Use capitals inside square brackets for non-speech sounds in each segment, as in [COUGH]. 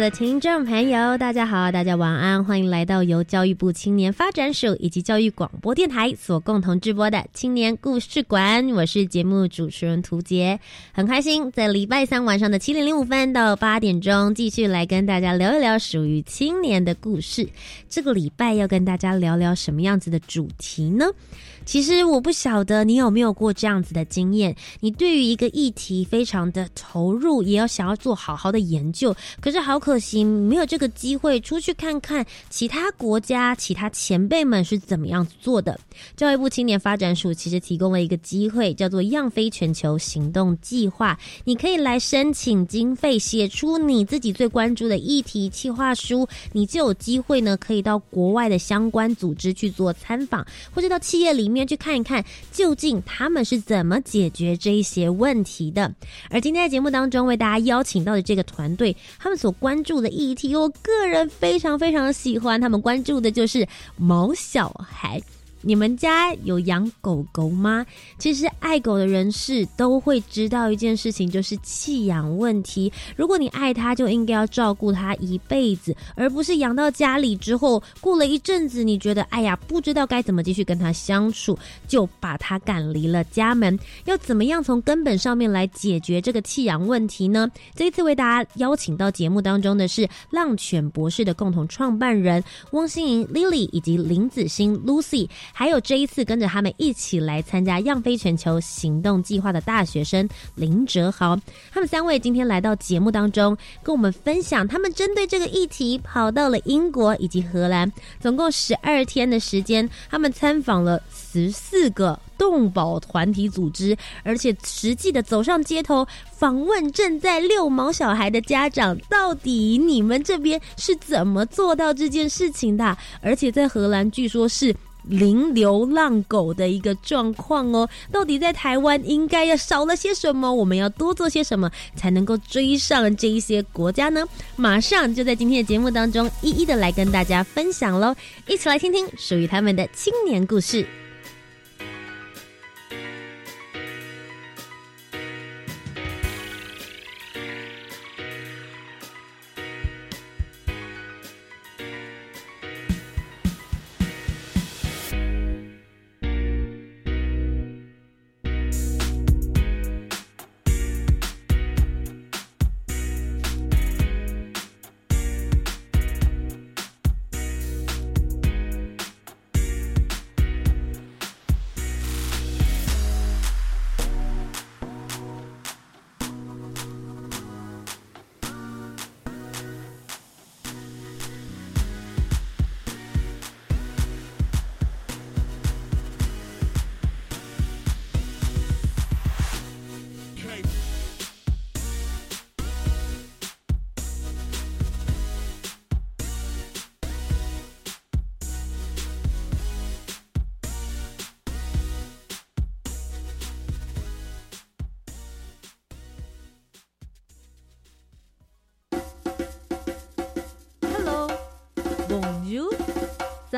的听众朋友，大家好，大家晚安，欢迎来到由教育部青年发展署以及教育广播电台所共同直播的青年故事馆。我是节目主持人涂杰，很开心在礼拜三晚上的七点零五分到八点钟，继续来跟大家聊一聊属于青年的故事。这个礼拜要跟大家聊聊什么样子的主题呢？其实我不晓得你有没有过这样子的经验，你对于一个议题非常的投入，也要想要做好好的研究，可是好可惜没有这个机会出去看看其他国家、其他前辈们是怎么样做的。教育部青年发展署其实提供了一个机会，叫做“样飞全球行动计划”，你可以来申请经费，写出你自己最关注的议题计划书，你就有机会呢，可以到国外的相关组织去做参访，或者到企业里。面去看一看，究竟他们是怎么解决这一些问题的。而今天在节目当中为大家邀请到的这个团队，他们所关注的议题，我个人非常非常喜欢。他们关注的就是毛小孩。你们家有养狗狗吗？其实爱狗的人士都会知道一件事情，就是弃养问题。如果你爱它，就应该要照顾它一辈子，而不是养到家里之后，过了一阵子，你觉得哎呀，不知道该怎么继续跟它相处，就把它赶离了家门。要怎么样从根本上面来解决这个弃养问题呢？这一次为大家邀请到节目当中的是浪犬博士的共同创办人汪心莹 Lily 以及林子欣 Lucy。还有这一次跟着他们一起来参加“样飞全球行动计划”的大学生林哲豪，他们三位今天来到节目当中，跟我们分享他们针对这个议题跑到了英国以及荷兰，总共十二天的时间，他们参访了十四个动保团体组织，而且实际的走上街头访问正在遛毛小孩的家长，到底你们这边是怎么做到这件事情的？而且在荷兰，据说是。零流浪狗的一个状况哦，到底在台湾应该要少了些什么？我们要多做些什么才能够追上这一些国家呢？马上就在今天的节目当中，一一的来跟大家分享喽！一起来听听属于他们的青年故事。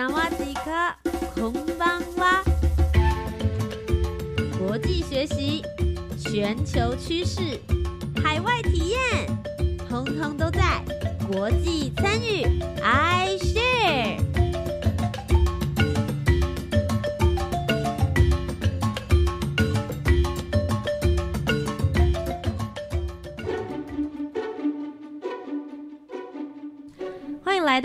萨瓦迪卡，空邦哇！国际学习，全球趋势，海外体验，通通都在国际参与，I share。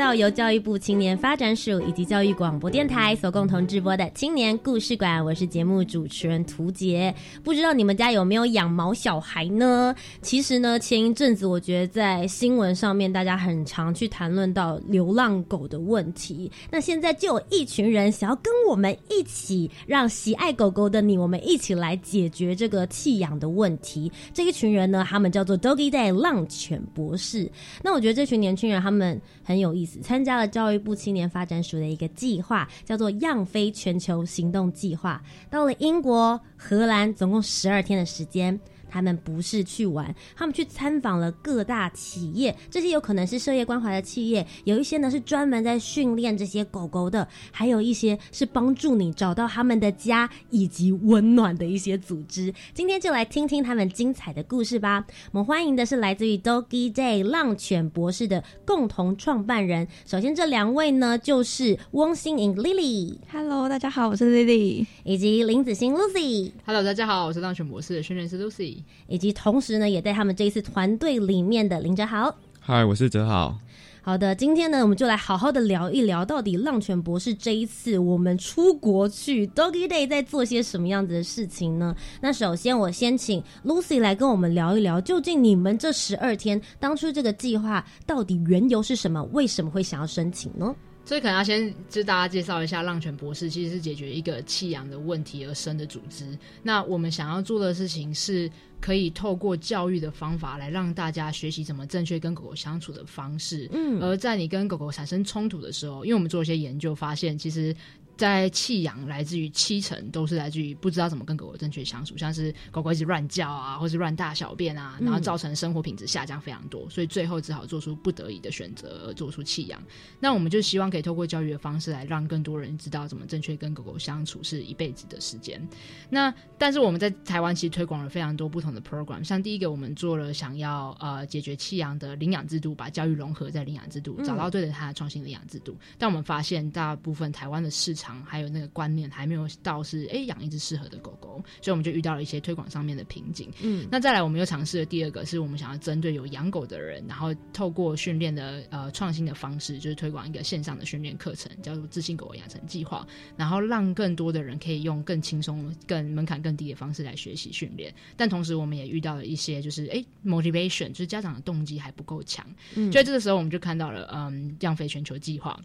到由教育部青年发展署以及教育广播电台所共同直播的青年故事馆。我是节目主持人涂杰。不知道你们家有没有养毛小孩呢？其实呢，前一阵子我觉得在新闻上面大家很常去谈论到流浪狗的问题。那现在就有一群人想要跟我们一起，让喜爱狗狗的你，我们一起来解决这个弃养的问题。这一群人呢，他们叫做 Doggy Day 浪犬博士。那我觉得这群年轻人他们很有意思，参加了教育部青年发展署的一个计划，叫做“样飞全球行动计划”。到了英国、荷兰，总共十二天的时间。他们不是去玩，他们去参访了各大企业，这些有可能是社业关怀的企业，有一些呢是专门在训练这些狗狗的，还有一些是帮助你找到他们的家以及温暖的一些组织。今天就来听听他们精彩的故事吧。我们欢迎的是来自于 Doggy Day 浪犬博士的共同创办人。首先，这两位呢就是翁心颖 Lily。Hello，大家好，我是 Lily，以及林子欣 Lucy。Hello，大家好，我是浪犬博士的训练师 Lucy。以及同时呢，也在他们这一次团队里面的林哲豪。嗨，我是哲豪。好的，今天呢，我们就来好好的聊一聊，到底浪犬博士这一次我们出国去 Doggy Day 在做些什么样子的事情呢？那首先，我先请 Lucy 来跟我们聊一聊，究竟你们这十二天当初这个计划到底缘由是什么？为什么会想要申请呢？所以可能要先就大家介绍一下，浪犬博士其实是解决一个弃养的问题而生的组织。那我们想要做的事情是。可以透过教育的方法来让大家学习怎么正确跟狗狗相处的方式。嗯，而在你跟狗狗产生冲突的时候，因为我们做一些研究发现，其实。在弃养来自于七成都是来自于不知道怎么跟狗狗正确相处，像是狗狗一直乱叫啊，或是乱大小便啊，然后造成生活品质下降非常多，所以最后只好做出不得已的选择而做出弃养。那我们就希望可以透过教育的方式来让更多人知道怎么正确跟狗狗相处是一辈子的时间。那但是我们在台湾其实推广了非常多不同的 program，像第一个我们做了想要呃解决弃养的领养制度，把教育融合在领养制度，找到对的它的创新领养制度。但我们发现大部分台湾的市场还有那个观念还没有到是哎养一只适合的狗狗，所以我们就遇到了一些推广上面的瓶颈。嗯，那再来我们又尝试了第二个，是我们想要针对有养狗的人，然后透过训练的呃创新的方式，就是推广一个线上的训练课程，叫做自信狗养成计划，然后让更多的人可以用更轻松、更门槛更低的方式来学习训练。但同时我们也遇到了一些就是哎 motivation，就是家长的动机还不够强。嗯，所以这个时候我们就看到了嗯样飞全球计划。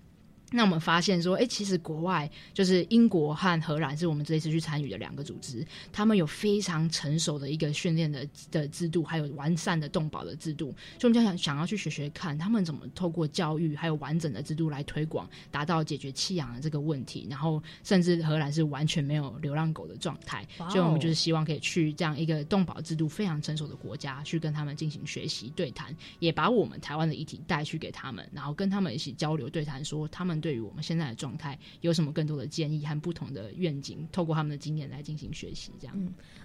那我们发现说，哎，其实国外就是英国和荷兰是我们这一次去参与的两个组织，他们有非常成熟的一个训练的的制度，还有完善的动保的制度，所以我们就想想要去学学看，他们怎么透过教育还有完整的制度来推广，达到解决弃养的这个问题。然后，甚至荷兰是完全没有流浪狗的状态，所以我们就是希望可以去这样一个动保制度非常成熟的国家，去跟他们进行学习对谈，也把我们台湾的议题带去给他们，然后跟他们一起交流对谈，说他们。对于我们现在的状态，有什么更多的建议和不同的愿景？透过他们的经验来进行学习，这样。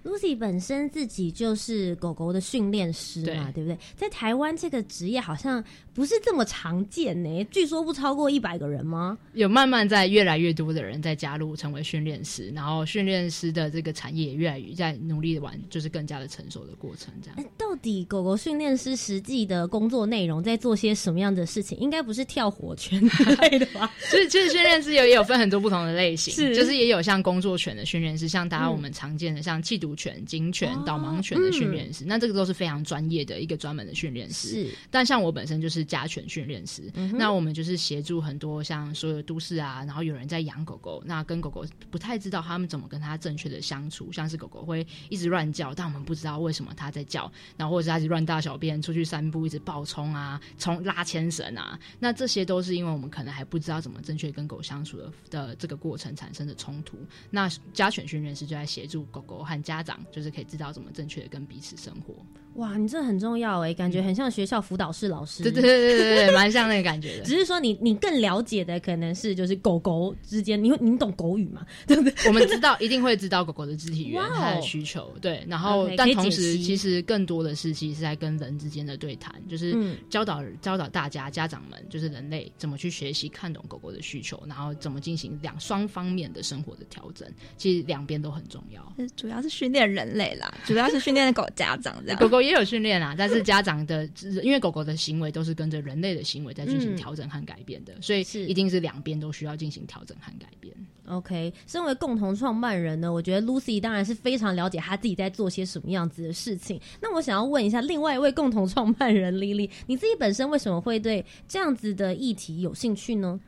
Lucy 本身自己就是狗狗的训练师嘛，对不对？在台湾这个职业好像不是这么常见呢，据说不超过一百个人吗？有慢慢在越来越多的人在加入成为训练师，然后训练师的这个产业也越来越在努力的玩，就是更加的成熟的过程。这样，到底狗狗训练师实际的工作内容在做些什么样的事情？应该不是跳火圈之类的吧？[LAUGHS] 就是其实训练师有也有分很多不同的类型，是就是也有像工作犬的训练师，像大家我们常见的像缉毒犬、警犬、导盲犬的训练师，那这个都是非常专业的一个专门的训练师。是，但像我本身就是家犬训练师，那我们就是协助很多像所有都市啊，然后有人在养狗狗，那跟狗狗不太知道他们怎么跟它正确的相处，像是狗狗会一直乱叫，但我们不知道为什么它在叫，然后或者是它一直乱大小便，出去散步一直暴冲啊，冲拉牵绳啊，那这些都是因为我们可能还不知道怎么正确跟狗相处的的这个过程产生的冲突。那家犬训练师就在协助狗狗和家长，就是可以知道怎么正确的跟彼此生活。哇，你这很重要哎，感觉很像学校辅导室老师。对对对对对，蛮像那个感觉的。[LAUGHS] 只是说你你更了解的可能是就是狗狗之间，你你懂狗语嘛？[LAUGHS] 对不对？我们知道一定会知道狗狗的肢体语言、它的需求。对，然后但同时其实更多的是其实是在跟人之间的对谈，就是教导教导大家家长们，就是人类怎么去学习看懂狗狗的需求，然后怎么进行两双方面的生活的调整。其实两边都很重要。主要是训练人类啦，主要是训练狗家长这样。狗狗也有训练啊，但是家长的，因为狗狗的行为都是跟着人类的行为在进行调整和改变的，所以是一定是两边都需要进行调整和改变。OK，身为共同创办人呢，我觉得 Lucy 当然是非常了解他自己在做些什么样子的事情。那我想要问一下，另外一位共同创办人 Lily，你自己本身为什么会对这样子的议题有兴趣呢？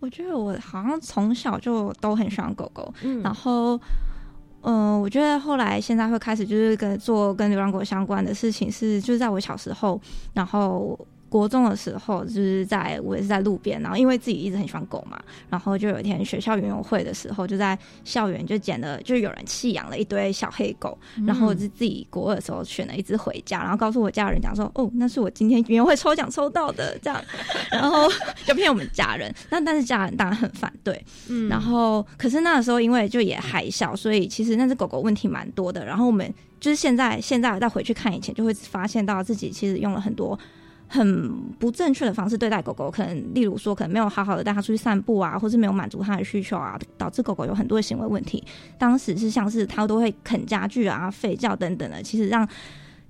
我觉得我好像从小就都很喜欢狗狗，嗯，然后，嗯，我觉得后来现在会开始就是跟做跟流浪狗相关的事情，是就是在我小时候，然后。国中的时候，就是在我也是在路边，然后因为自己一直很喜欢狗嘛，然后就有一天学校园游会的时候，就在校园就捡了，就有人弃养了一堆小黑狗，然后我就自己国二的时候选了一只回家，然后告诉我家人讲说，哦，那是我今天园游会抽奖抽到的，这样，然后就骗我们家人，那但是家人当然很反对，嗯，然后可是那个时候因为就也还小，所以其实那只狗狗问题蛮多的，然后我们就是现在现在再回去看以前，就会发现到自己其实用了很多。很不正确的方式对待狗狗，可能例如说，可能没有好好的带它出去散步啊，或是没有满足它的需求啊，导致狗狗有很多的行为问题。当时是像是它都会啃家具啊、吠叫等等的，其实让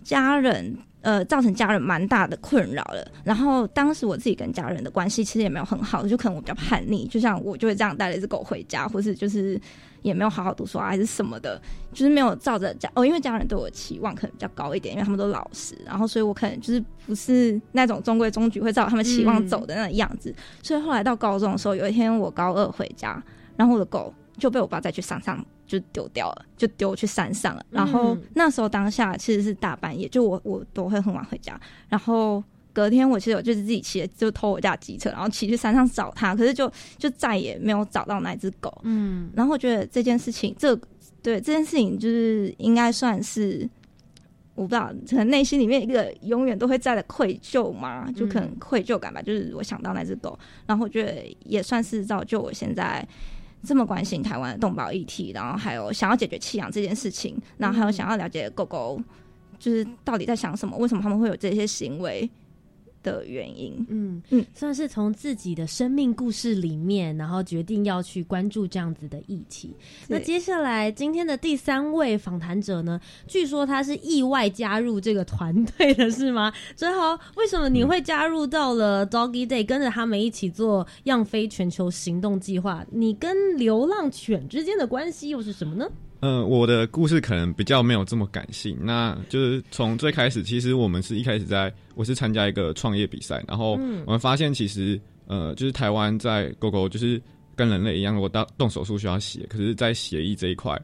家人呃造成家人蛮大的困扰了。然后当时我自己跟家人的关系其实也没有很好，就可能我比较叛逆，就像我就会这样带了一只狗回家，或是就是。也没有好好读书啊，还是什么的，就是没有照着家哦，因为家人对我期望可能比较高一点，因为他们都老实，然后所以我可能就是不是那种中规中矩会照他们期望走的那个样子，所以后来到高中的时候，有一天我高二回家，然后我的狗就被我爸再去山上就丢掉了，就丢去山上了，然后那时候当下其实是大半夜，就我我都会很晚回家，然后。隔天我其实我就是自己骑，就偷我家机车，然后骑去山上找它，可是就就再也没有找到那只狗。嗯，然后我觉得这件事情，这对这件事情就是应该算是我不知道，可能内心里面一个永远都会在的愧疚嘛，就可能愧疚感吧。就是我想到那只狗，然后我觉得也算是造就我现在这么关心台湾的动保议题，然后还有想要解决弃养这件事情，然后还有想要了解狗狗就是到底在想什么，为什么他们会有这些行为。的原因，嗯嗯，算是从自己的生命故事里面，然后决定要去关注这样子的议题。那接下来今天的第三位访谈者呢？据说他是意外加入这个团队的，是吗？哲豪，为什么你会加入到了 Doggy Day，跟着他们一起做样飞全球行动计划？你跟流浪犬之间的关系又是什么呢？嗯，我的故事可能比较没有这么感性。那就是从最开始，其实我们是一开始在，我是参加一个创业比赛，然后我们发现其实，呃，就是台湾在狗狗就是跟人类一样，如果动动手术需要血，可是，在血液这一块。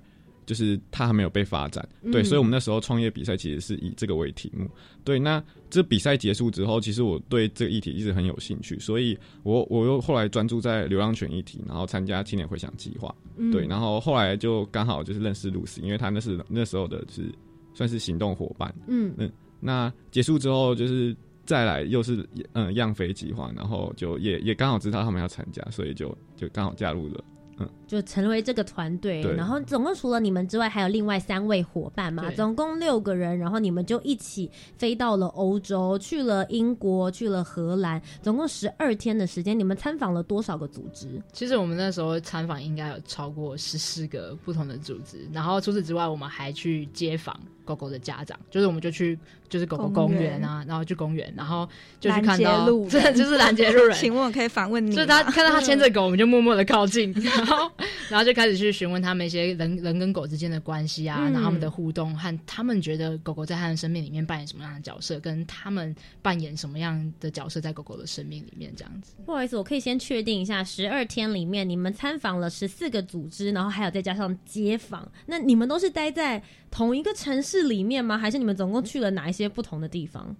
就是它还没有被发展，对，所以我们那时候创业比赛其实是以这个为题目。对，那这比赛结束之后，其实我对这个议题一直很有兴趣，所以我我又后来专注在流浪犬议题，然后参加青年回响计划。对，然后后来就刚好就是认识露丝，因为她那是那时候的是算是行动伙伴。嗯嗯，那结束之后就是再来又是嗯样飞计划，然后就也也刚好知道他们要参加，所以就就刚好加入了。嗯，就成为这个团队，然后总共除了你们之外，还有另外三位伙伴嘛，总共六个人，然后你们就一起飞到了欧洲，去了英国，去了荷兰，总共十二天的时间，你们参访了多少个组织？其实我们那时候参访应该有超过十四个不同的组织，然后除此之外，我们还去接访。狗狗的家长，就是我们就去，就是狗狗公园啊，然后去公园，然后就去看到，真的 [LAUGHS] 就是拦截路人。[LAUGHS] 请问可以反问你？就是他看到他牵着狗，我们就默默的靠近，[LAUGHS] 然后然后就开始去询问他们一些人人跟狗之间的关系啊，然后他们的互动和他们觉得狗狗在他的生命里面扮演什么样的角色，跟他们扮演什么样的角色在狗狗的生命里面这样子。不好意思，我可以先确定一下，十二天里面你们参访了十四个组织，然后还有再加上街访，那你们都是待在同一个城市。里面吗？还是你们总共去了哪一些不同的地方？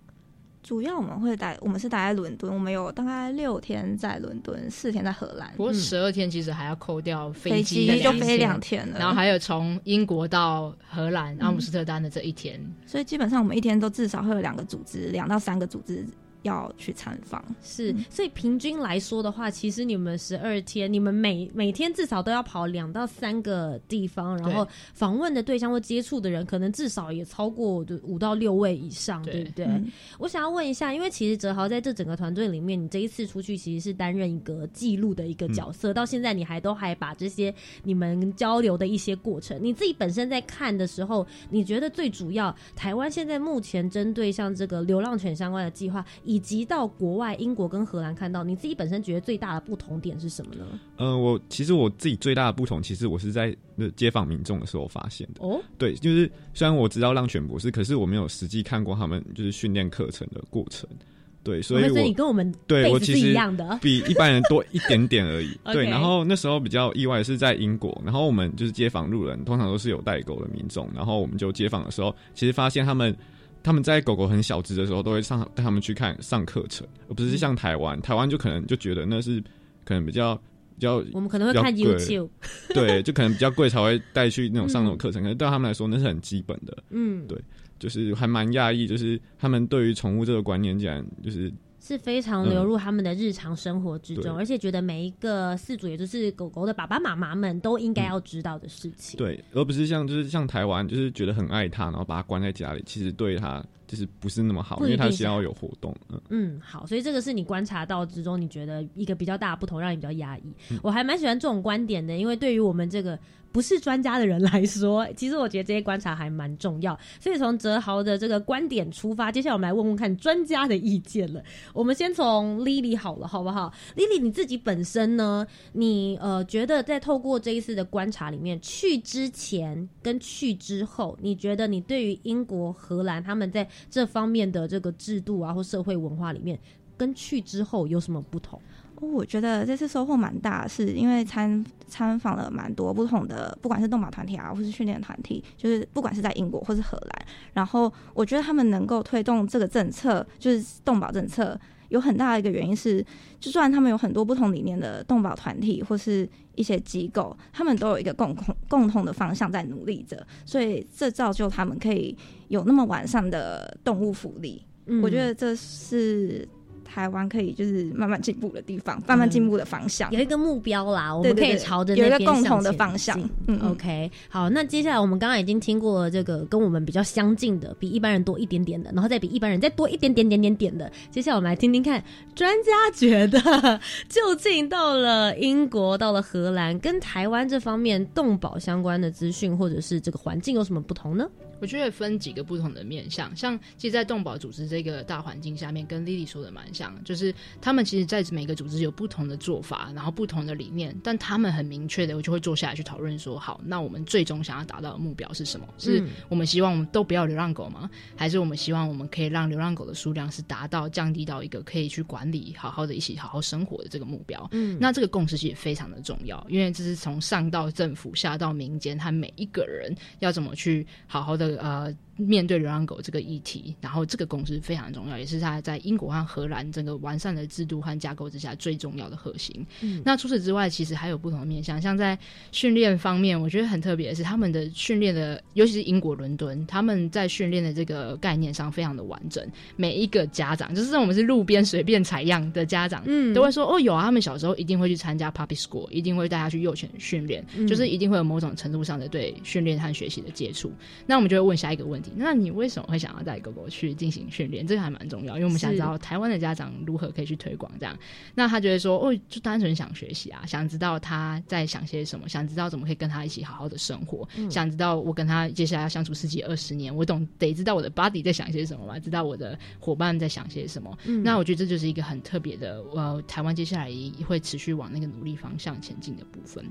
主要我们会待，我们是待在伦敦，我们有大概六天在伦敦，四天在荷兰。不过十二天其实还要扣掉飞机，就飞两天了。然后还有从英国到荷兰阿姆斯特丹的这一天，所以基本上我们一天都至少会有两个组织，两到三个组织要去参访。是，所以平均来说的话，其实你们十二天，你们每每天至少都要跑两到三个地方，然后访问的对象或接触的人，可能至少也超过五到六位以上，对。不对？我想要问一下，因为其实哲豪在这整个团队里面，你这一次出去其实是担任一个记录的一个角色，到现在你还都还把这些你们交流的一些过程，你自己本身在看的时候，你觉得最主要台湾现在目前针对像这个流浪犬相关的计划，以及到国外英国跟荷兰看到，你自己本身觉得最大的不同点是什么呢？嗯，我其实我自己最大的不同，其实我是在那街访民众的时候发现的。哦，对，就是虽然我知道浪犬博士，可是我没有实际看过他们就是训练课程的过程。对，所以我你跟我们对我其实一样的，比一般人多一点点而已。[LAUGHS] 对，然后那时候比较意外是在英国，然后我们就是街访路人，通常都是有代沟的民众，然后我们就街访的时候，其实发现他们他们在狗狗很小只的时候，都会上带他们去看上课程，而不是像台湾，台湾就可能就觉得那是可能比较比较，我们可能会看 YouTube，[LAUGHS] 对，就可能比较贵才会带去那种上那种课程，[LAUGHS] 可是对他们来说那是很基本的，嗯，对。就是还蛮讶异，就是他们对于宠物这个观念，竟然就是是非常流入他们的日常生活之中，而且觉得每一个饲主，也就是狗狗的爸爸妈妈们，都应该要知道的事情。对，而不是像就是像台湾，就是觉得很爱它，然后把它关在家里，其实对它就是不是那么好，因为它需要有活动。嗯嗯，好，所以这个是你观察到之中，你觉得一个比较大的不同，让你比较压抑。我还蛮喜欢这种观点的，因为对于我们这个。不是专家的人来说，[LAUGHS] 其实我觉得这些观察还蛮重要。所以从哲豪的这个观点出发，接下来我们来问问看专家的意见了。我们先从 Lily 好了，好不好？Lily 你自己本身呢？你呃觉得在透过这一次的观察里面，去之前跟去之后，你觉得你对于英国、荷兰他们在这方面的这个制度啊或社会文化里面，跟去之后有什么不同？我觉得这次收获蛮大，是因为参参访了蛮多不同的，不管是动保团体啊，或是训练团体，就是不管是在英国或是荷兰，然后我觉得他们能够推动这个政策，就是动保政策，有很大的一个原因是，就算他们有很多不同理念的动保团体或是一些机构，他们都有一个共同共同的方向在努力着，所以这造就他们可以有那么完善的动物福利。嗯我觉得这是。台湾可以就是慢慢进步的地方，慢慢进步的方向，有一个目标啦，我们可以朝着有一个共同的方向。嗯，OK，好，那接下来我们刚刚已经听过这个跟我们比较相近的，比一般人多一点点的，然后再比一般人再多一点点点点点的。接下来我们来听听看，专家觉得究竟到了英国、到了荷兰，跟台湾这方面动保相关的资讯或者是这个环境有什么不同呢？我觉得分几个不同的面向，像其实，在动保组织这个大环境下面，跟 Lily 说的蛮像，就是他们其实，在每个组织有不同的做法，然后不同的理念，但他们很明确的，我就会坐下来去讨论说，好，那我们最终想要达到的目标是什么？是我们希望我们都不要流浪狗吗？还是我们希望我们可以让流浪狗的数量是达到降低到一个可以去管理、好好的一起好好生活的这个目标？嗯，那这个共识其实非常的重要，因为这是从上到政府，下到民间，他每一个人要怎么去好好的。呃。面对流浪狗这个议题，然后这个公司非常重要，也是它在英国和荷兰整个完善的制度和架构之下最重要的核心。嗯，那除此之外，其实还有不同的面向，像在训练方面，我觉得很特别的是他们的训练的，尤其是英国伦敦，他们在训练的这个概念上非常的完整。每一个家长，就是我们是路边随便采样的家长，嗯，都会说哦，有啊，他们小时候一定会去参加 puppy school，一定会带他去幼犬训练，就是一定会有某种程度上的对训练和学习的接触。那我们就会问下一个问题。那你为什么会想要带狗狗去进行训练？这个还蛮重要，因为我们想知道台湾的家长如何可以去推广这样。那他觉得说，哦，就单纯想学习啊，想知道他在想些什么，想知道怎么可以跟他一起好好的生活，想知道我跟他接下来要相处十几二十年，我懂得知道我的 body 在想些什么吧，知道我的伙伴在想些什么。那我觉得这就是一个很特别的，呃，台湾接下来会持续往那个努力方向前进的部分。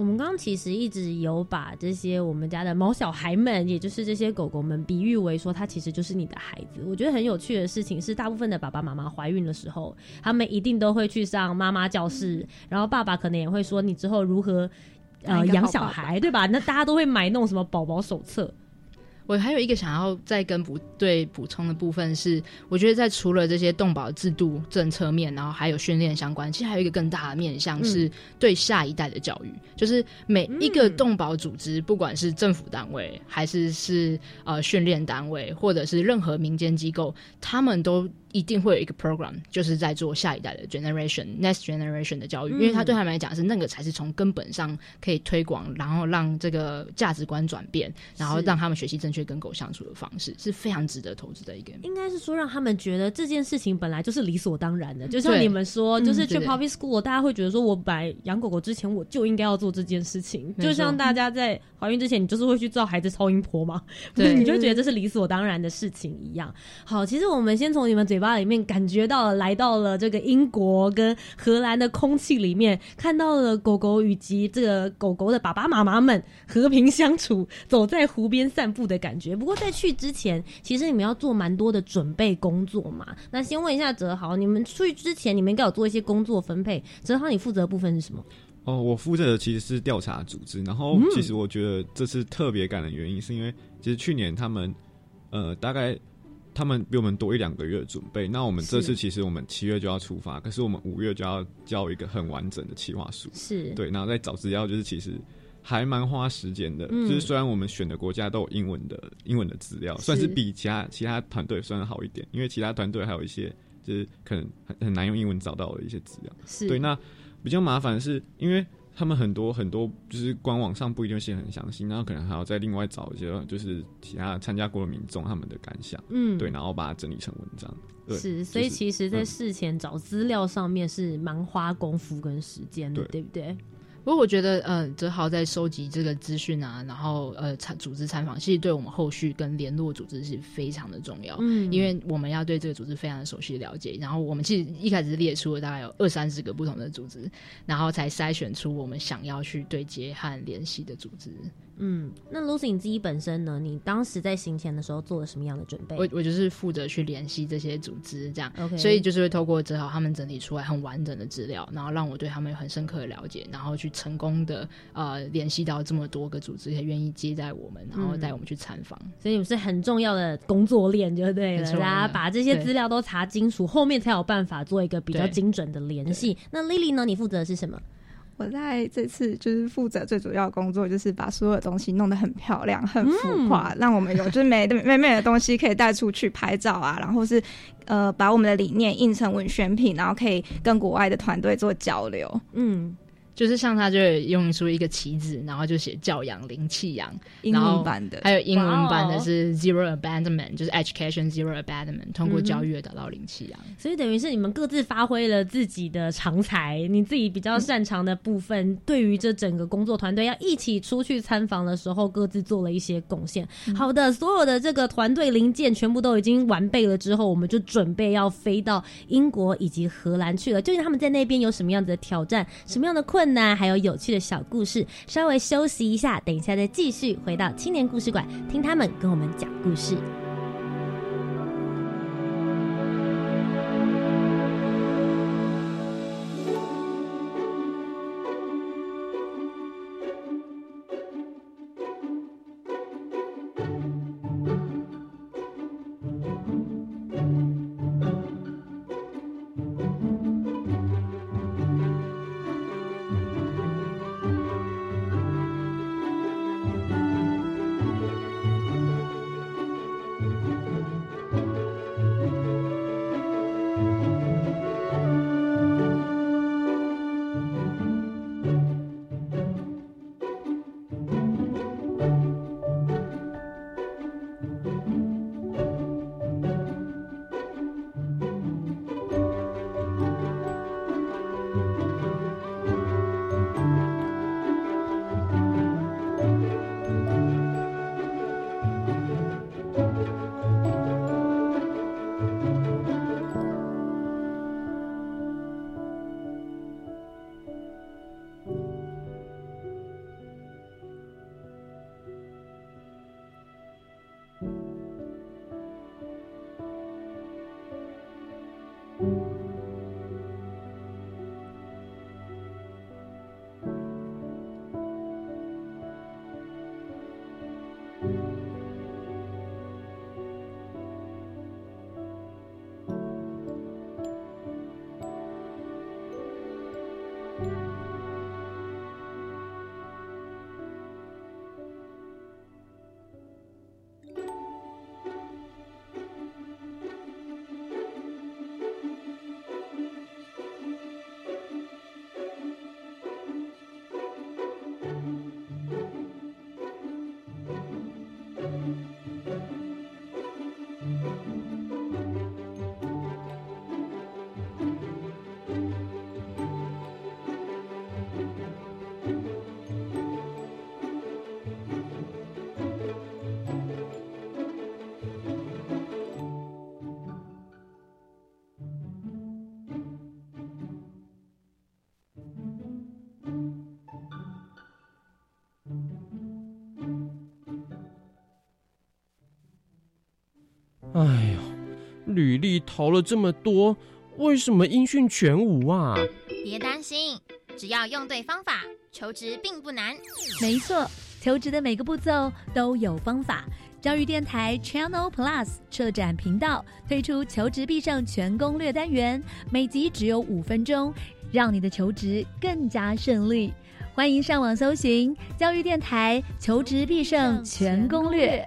我们刚刚其实一直有把这些我们家的毛小孩们，也就是这些狗狗们，比喻为说，它其实就是你的孩子。我觉得很有趣的事情是，大部分的爸爸妈妈怀孕的时候，他们一定都会去上妈妈教室，然后爸爸可能也会说，你之后如何呃养小孩，对吧？那大家都会买那种什么宝宝手册。我还有一个想要再跟补对补充的部分是，我觉得在除了这些动保制度政策面，然后还有训练相关，其实还有一个更大的面向是对下一代的教育，就是每一个动保组织，不管是政府单位还是是呃训练单位，或者是任何民间机构，他们都。一定会有一个 program，就是在做下一代的 generation next generation 的教育，因为他对他们来讲是那个才是从根本上可以推广，然后让这个价值观转变，然后让他们学习正确跟狗相处的方式，是非常值得投资的一个。应该是说让他们觉得这件事情本来就是理所当然的，就像你们说，就是去 puppy school，大家会觉得说我买养狗狗之前我就应该要做这件事情，就像大家在怀孕之前，你就是会去照孩子超音波嘛，对，[LAUGHS] 你就觉得这是理所当然的事情一样。好，其实我们先从你们嘴。巴里面感觉到了，来到了这个英国跟荷兰的空气里面，看到了狗狗以及这个狗狗的爸爸妈妈们和平相处，走在湖边散步的感觉。不过在去之前，其实你们要做蛮多的准备工作嘛。那先问一下哲豪，你们出去之前，你们应该有做一些工作分配。哲豪，你负责的部分是什么？哦，我负责的其实是调查组织。然后，其实我觉得这次特别感的原因，是因为其实去年他们呃大概。他们比我们多一两个月准备，那我们这次其实我们七月就要出发，可是我们五月就要交一个很完整的企划书，是对，然后再找资料，就是其实还蛮花时间的。就是虽然我们选的国家都有英文的英文的资料，算是比其他其他团队算好一点，因为其他团队还有一些就是可能很很难用英文找到的一些资料。是对，那比较麻烦的是因为。他们很多很多就是官网上不一定写很详细，然后可能还要再另外找一些就是其他参加过的民众他们的感想，嗯，对，然后把它整理成文章。是，所以其实，在事前找资料上面是蛮花功夫跟时间的，对不对？不过我觉得，呃，泽豪在收集这个资讯啊，然后呃参组织参访，其实对我们后续跟联络组织是非常的重要。嗯，因为我们要对这个组织非常的熟悉了解，然后我们其实一开始列出了大概有二三十个不同的组织，然后才筛选出我们想要去对接和联系的组织。嗯，那 Lucy 你自己本身呢？你当时在行前的时候做了什么样的准备？我我就是负责去联系这些组织，这样，OK，所以就是会透过只好他们整理出来很完整的资料，然后让我对他们有很深刻的了解，然后去成功的呃联系到这么多个组织，也愿意接待我们，然后带我们去参访。所以你们是很重要的工作链，就对了，大家把这些资料都查清楚，后面才有办法做一个比较精准的联系。那 Lily 呢？你负责的是什么？我在这次就是负责最主要工作，就是把所有的东西弄得很漂亮、很浮夸，让我们有就是美美美的东西可以带出去拍照啊，然后是呃把我们的理念印成文宣品，然后可以跟国外的团队做交流。嗯。就是像他就用出一个棋子，然后就写教养灵气养，英文版的，还有英文版的是 zero abandonment，就是 education zero abandonment，通过教育达到零弃养。所以等于是你们各自发挥了自己的长才，你自己比较擅长的部分，对于这整个工作团队要一起出去参访的时候，各自做了一些贡献。好的，所有的这个团队零件全部都已经完备了之后，我们就准备要飞到英国以及荷兰去了。究竟他们在那边有什么样子的挑战，什么样的困？那还有有趣的小故事，稍微休息一下，等一下再继续回到青年故事馆，听他们跟我们讲故事。履历投了这么多，为什么音讯全无啊？别担心，只要用对方法，求职并不难。没错，求职的每个步骤都有方法。教育电台 Channel Plus 策展频道推出求职必胜全攻略单元，每集只有五分钟，让你的求职更加顺利。欢迎上网搜寻教育电台求职必胜全攻略。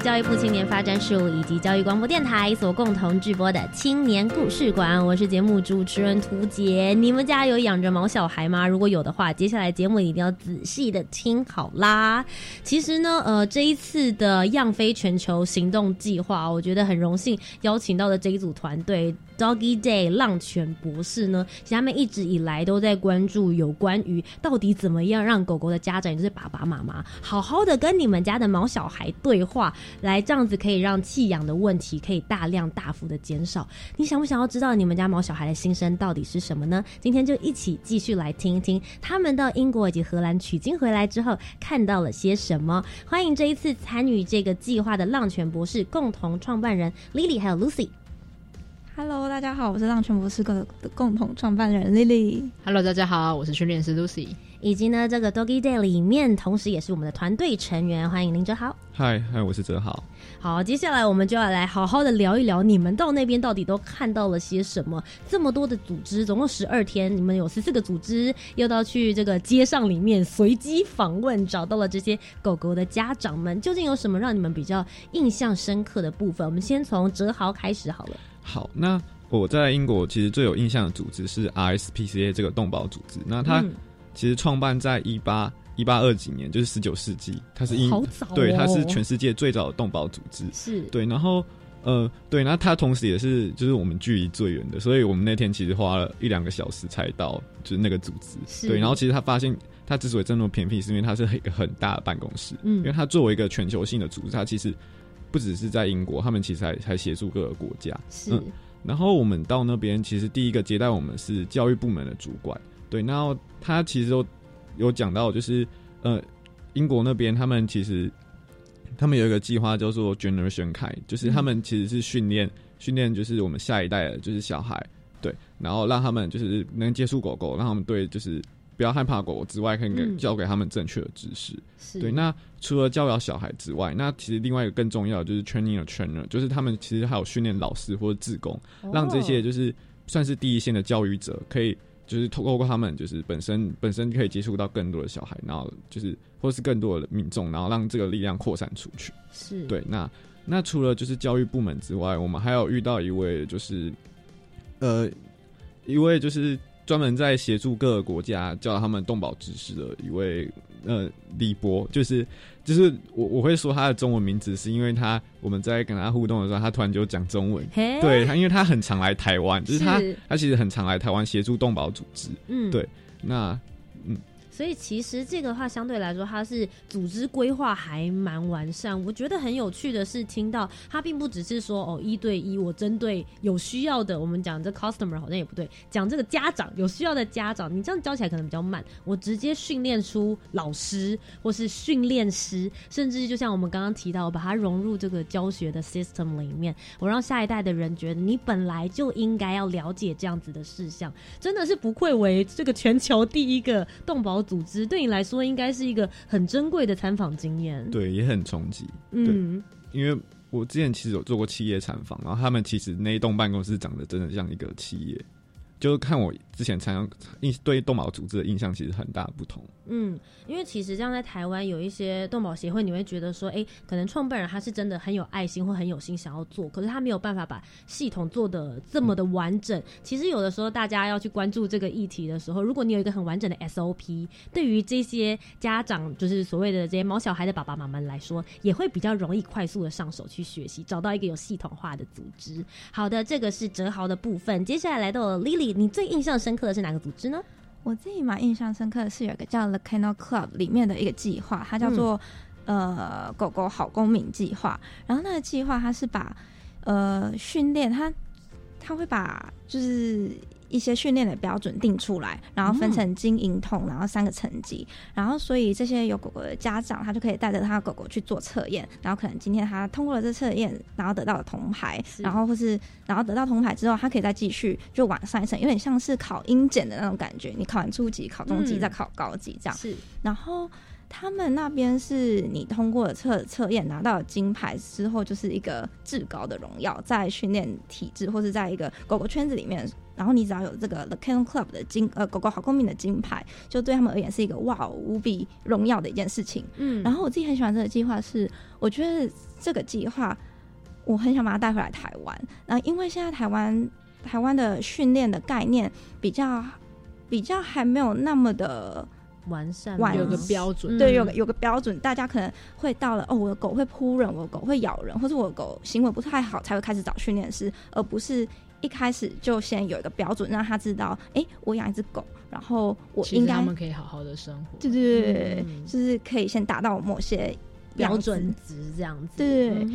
教育部青年发展事务以及教育广播电台所共同制播的青年故事馆，我是节目主持人涂杰。你们家有养着毛小孩吗？如果有的话，接下来节目一定要仔细的听好啦。其实呢，呃，这一次的样飞全球行动计划，我觉得很荣幸邀请到的这一组团队。Doggy Day 浪犬博士呢，其实他们一直以来都在关注有关于到底怎么样让狗狗的家长，也就是爸爸妈妈，好好的跟你们家的毛小孩对话，来这样子可以让弃养的问题可以大量大幅的减少。你想不想要知道你们家毛小孩的心声到底是什么呢？今天就一起继续来听一听他们到英国以及荷兰取经回来之后看到了些什么。欢迎这一次参与这个计划的浪犬博士共同创办人 Lily 还有 Lucy。Hello，大家好，我是浪犬博士的共同创办人 Lily。Hello，大家好，我是训练师 Lucy。以及呢，这个 Doggy Day 里面，同时也是我们的团队成员，欢迎林哲豪。嗨嗨，我是哲豪。好，接下来我们就要来好好的聊一聊，你们到那边到底都看到了些什么？这么多的组织，总共十二天，你们有十四个组织，又到去这个街上里面随机访问，找到了这些狗狗的家长们，究竟有什么让你们比较印象深刻的部分？我们先从哲豪开始好了。好，那我在英国其实最有印象的组织是 RSPCA 这个动保组织。那它其实创办在一八一八二几年，就是十九世纪，它是英对，它是全世界最早的动保组织。是对，然后呃，对，那它同时也是就是我们距离最远的，所以我们那天其实花了一两个小时才到，就是那个组织。对，然后其实他发现他之所以这么偏僻，是因为它是一个很大的办公室。嗯，因为它作为一个全球性的组织，它其实。不只是在英国，他们其实还还协助各个国家。是，然后我们到那边，其实第一个接待我们是教育部门的主管。对，然后他其实都有讲到，就是呃，英国那边他们其实他们有一个计划叫做 Generation 开，就是他们其实是训练训练，就是我们下一代的就是小孩，对，然后让他们就是能接触狗狗，让他们对就是。不要害怕狗狗之外，可以给教给他们正确的知识。对，那除了教养小孩之外，那其实另外一个更重要的就是 training a trainer，就是他们其实还有训练老师或者志工，让这些就是算是第一线的教育者，可以就是透过他们就是本身本身可以接触到更多的小孩，然后就是或是更多的民众，然后让这个力量扩散出去。是对。那那除了就是教育部门之外，我们还有遇到一位就是呃一位就是。专门在协助各个国家教他们动保知识的一位呃李博，就是就是我我会说他的中文名字，是因为他我们在跟他互动的时候，他突然就讲中文。对他，因为他很常来台湾，就是他他其实很常来台湾协助动保组织。嗯，对，那嗯。所以其实这个话相对来说，它是组织规划还蛮完善。我觉得很有趣的是，听到它并不只是说哦一对一，我针对有需要的，我们讲这 customer 好像也不对，讲这个家长有需要的家长，你这样教起来可能比较慢。我直接训练出老师或是训练师，甚至就像我们刚刚提到，把它融入这个教学的 system 里面，我让下一代的人觉得你本来就应该要了解这样子的事项，真的是不愧为这个全球第一个动保组织，对你来说应该是一个很珍贵的参访经验。对，也很冲击。嗯，因为我之前其实有做过企业参访，然后他们其实那一栋办公室长得真的像一个企业。就是看我之前参加印对动保组织的印象，其实很大不同。嗯，因为其实像在台湾有一些动保协会，你会觉得说，哎，可能创办人他是真的很有爱心或很有心想要做，可是他没有办法把系统做的这么的完整。其实有的时候大家要去关注这个议题的时候，如果你有一个很完整的 SOP，对于这些家长，就是所谓的这些毛小孩的爸爸妈妈来说，也会比较容易快速的上手去学习，找到一个有系统化的组织。好的，这个是哲豪的部分，接下来来到了 Lily。你最印象深刻的是哪个组织呢？我自己蛮印象深刻的是有一个叫 The Kennel Club 里面的一个计划，它叫做呃狗狗好公民计划。然后那个计划它是把呃训练它，它会把就是。一些训练的标准定出来，然后分成金银铜，然后三个层级，然后所以这些有狗狗的家长，他就可以带着他的狗狗去做测验，然后可能今天他通过了这测验，然后得到了铜牌，然后或是然后得到铜牌之后，他可以再继续就往上一层，有点像是考英检的那种感觉，你考完初级、考中级再考高级这样。是，然后他们那边是你通过了测测验拿到了金牌之后，就是一个至高的荣耀，在训练体制或是在一个狗狗圈子里面。然后你只要有这个 The Kennel Club 的金呃狗狗好公民的金牌，就对他们而言是一个哇无比荣耀的一件事情。嗯，然后我自己很喜欢这个计划，是我觉得这个计划我很想把它带回来台湾。然后因为现在台湾台湾的训练的概念比较比较还没有那么的完善，有个标准，对，有个有个标准，大家可能会到了哦，我的狗会扑人，我的狗会咬人，或者我的狗行为不太好，才会开始找训练师，而不是。一开始就先有一个标准，让他知道，哎，我养一只狗，然后我应该他们可以好好的生活，对对对对，就是可以先达到某些标准值这样子，对，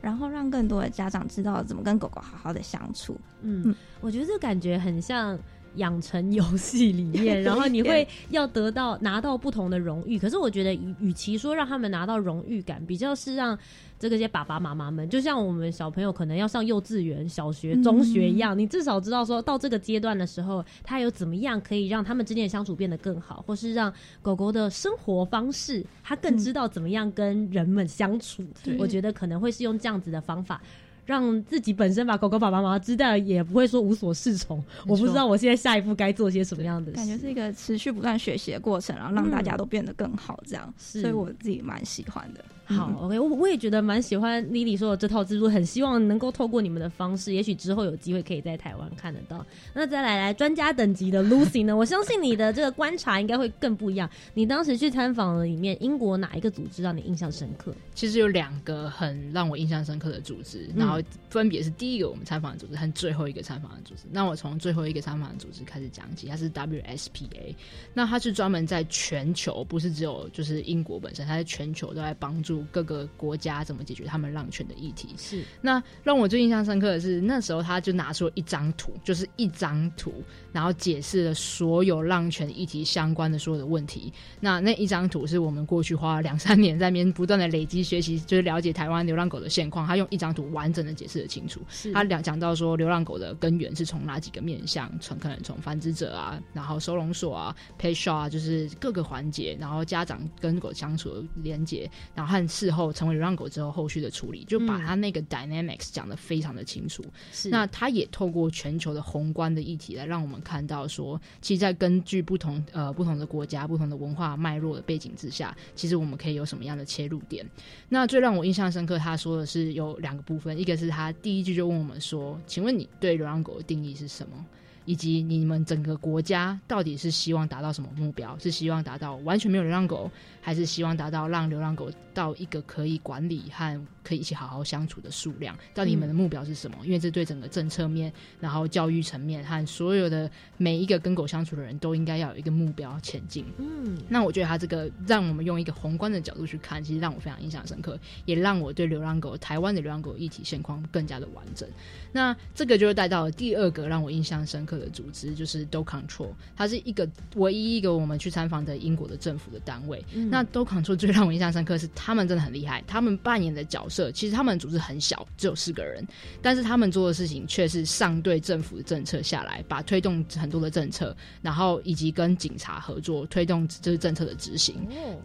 然后让更多的家长知道怎么跟狗狗好好的相处。嗯，我觉得这感觉很像。养成游戏里面，[LAUGHS] 然后你会要得到拿到不同的荣誉。可是我觉得，与与其说让他们拿到荣誉感，比较是让这个些爸爸妈妈们，就像我们小朋友可能要上幼稚园、小学、中学一样，你至少知道说到这个阶段的时候，他有怎么样可以让他们之间的相处变得更好，或是让狗狗的生活方式，他更知道怎么样跟人们相处。我觉得可能会是用这样子的方法。让自己本身把狗狗爸爸妈妈知道，也不会说无所适从。我不知道我现在下一步该做些什么样的。感觉是一个持续不断学习的过程，然后让大家都变得更好，这样。所以我自己蛮喜欢的。好，OK，我我也觉得蛮喜欢 Lily 说的这套制度，很希望能够透过你们的方式，也许之后有机会可以在台湾看得到。那再来来专家等级的 Lucy 呢？[LAUGHS] 我相信你的这个观察应该会更不一样。你当时去参访了里面英国哪一个组织让你印象深刻？其实有两个很让我印象深刻的组织，然后分别是第一个我们参访的组织和最后一个参访的组织。那我从最后一个参访的组织开始讲起，它是 WSPA。那它是专门在全球，不是只有就是英国本身，它在全球都在帮助各个国家怎么解决他们浪权的议题。是那让我最印象深刻的是，那时候他就拿出了一张图，就是一张图，然后解释了所有浪犬议题相关的所有的问题。那那一张图是我们过去花了两三年在面不断的累积学习，就是了解台湾流浪狗的现况。他用一张图完整的解释的清楚。他两讲到说，流浪狗的根源是从哪几个面向？从可能从繁殖者啊，然后收容所啊，pay shop 啊，就是各个环节，然后家长跟狗相处的连接，然后和事后成为流浪狗之后后续的处理，就把他那个 dynamics 讲的非常的清楚。是那他也透过全球的宏观的议题来让我们看到说，其实，在根据不同呃不同的国家、不同的文化脉络的背景之下，其实我们可以有什么样的切入点？那最让我印象深刻，他说的是有两个部分，一个是他第一句就问我们说：“请问你对流浪狗的定义是什么？”以及你们整个国家到底是希望达到什么目标？是希望达到完全没有流浪狗，还是希望达到让流浪狗到一个可以管理和可以一起好好相处的数量？到底你们的目标是什么？因为这对整个政策面、然后教育层面和所有的每一个跟狗相处的人都应该要有一个目标前进。嗯，那我觉得他这个让我们用一个宏观的角度去看，其实让我非常印象深刻，也让我对流浪狗、台湾的流浪狗议题现况更加的完整。那这个就带到了第二个让我印象深刻的组织，就是 Do Control，它是一个唯一一个我们去参访的英国的政府的单位。嗯那 Do Control 最让我印象深刻是他们真的很厉害，他们扮演的角色其实他们组织很小，只有四个人，但是他们做的事情却是上对政府的政策下来，把推动很多的政策，然后以及跟警察合作推动这是政策的执行。